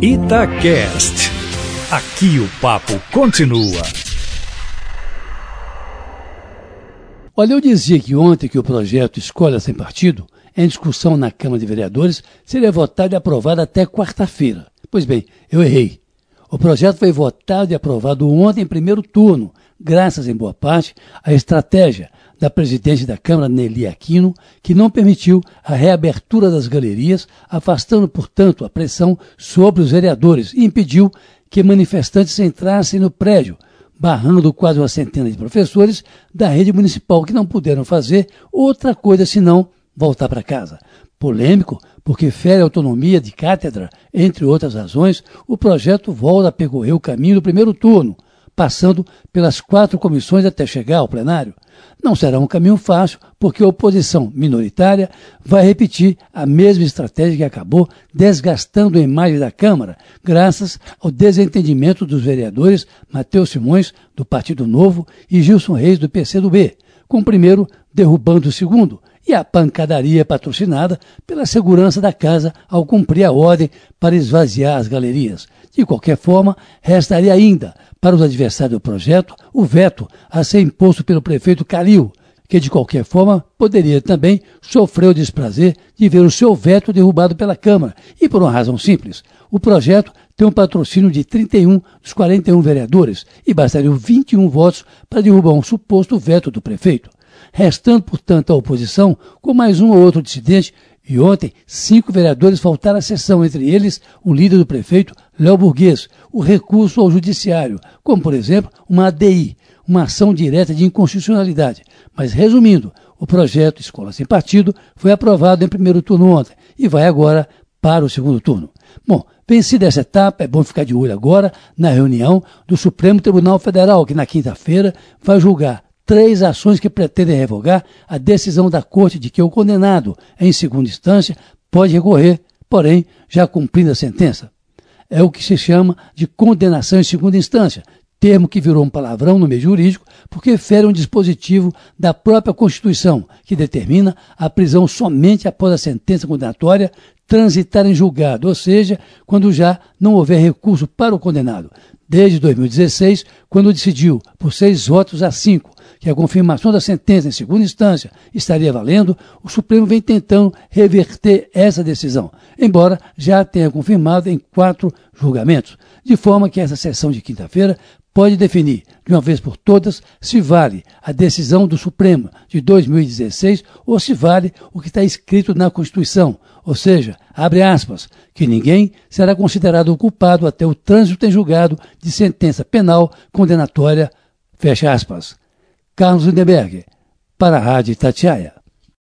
Itacast. Aqui o papo continua. Olha, eu dizia que ontem que o projeto Escolha Sem Partido, em discussão na Câmara de Vereadores, seria votado e aprovado até quarta-feira. Pois bem, eu errei. O projeto foi votado e aprovado ontem em primeiro turno, graças em boa parte à estratégia da presidente da Câmara, Nelly Aquino, que não permitiu a reabertura das galerias, afastando, portanto, a pressão sobre os vereadores e impediu que manifestantes entrassem no prédio, barrando quase uma centena de professores da rede municipal que não puderam fazer outra coisa senão voltar para casa. Polêmico, porque fere a autonomia de cátedra, entre outras razões, o projeto volta a percorrer o caminho do primeiro turno, passando pelas quatro comissões até chegar ao plenário. Não será um caminho fácil, porque a oposição minoritária vai repetir a mesma estratégia que acabou desgastando a imagem da Câmara, graças ao desentendimento dos vereadores Matheus Simões, do Partido Novo, e Gilson Reis, do PCdoB, com o primeiro derrubando o segundo, e a pancadaria patrocinada pela segurança da casa ao cumprir a ordem para esvaziar as galerias. De qualquer forma, restaria ainda, para os adversários do projeto, o veto a ser imposto pelo prefeito Calil, que de qualquer forma poderia também sofrer o desprazer de ver o seu veto derrubado pela Câmara, e por uma razão simples. O projeto tem um patrocínio de 31 dos 41 vereadores e bastariam 21 votos para derrubar um suposto veto do prefeito restando, portanto, a oposição com mais um ou outro dissidente, e ontem cinco vereadores faltaram à sessão, entre eles o líder do prefeito, Léo Burguês, o recurso ao judiciário, como, por exemplo, uma ADI, uma ação direta de inconstitucionalidade. Mas, resumindo, o projeto Escola Sem Partido foi aprovado em primeiro turno ontem e vai agora para o segundo turno. Bom, vencida essa etapa, é bom ficar de olho agora na reunião do Supremo Tribunal Federal, que na quinta-feira vai julgar três ações que pretendem revogar a decisão da Corte de que o condenado, em segunda instância, pode recorrer, porém, já cumprindo a sentença. É o que se chama de condenação em segunda instância, termo que virou um palavrão no meio jurídico porque fere um dispositivo da própria Constituição, que determina a prisão somente após a sentença condenatória transitar em julgado, ou seja, quando já não houver recurso para o condenado. Desde 2016, quando decidiu, por seis votos a cinco, que a confirmação da sentença em segunda instância estaria valendo, o Supremo vem tentando reverter essa decisão, embora já tenha confirmado em quatro julgamentos, de forma que essa sessão de quinta-feira pode definir, de uma vez por todas, se vale a decisão do Supremo de 2016 ou se vale o que está escrito na Constituição, ou seja, abre aspas, que ninguém será considerado culpado até o trânsito em julgado de sentença penal condenatória, fecha aspas. Carlos Lindenberg, para a Rádio Tatiaia.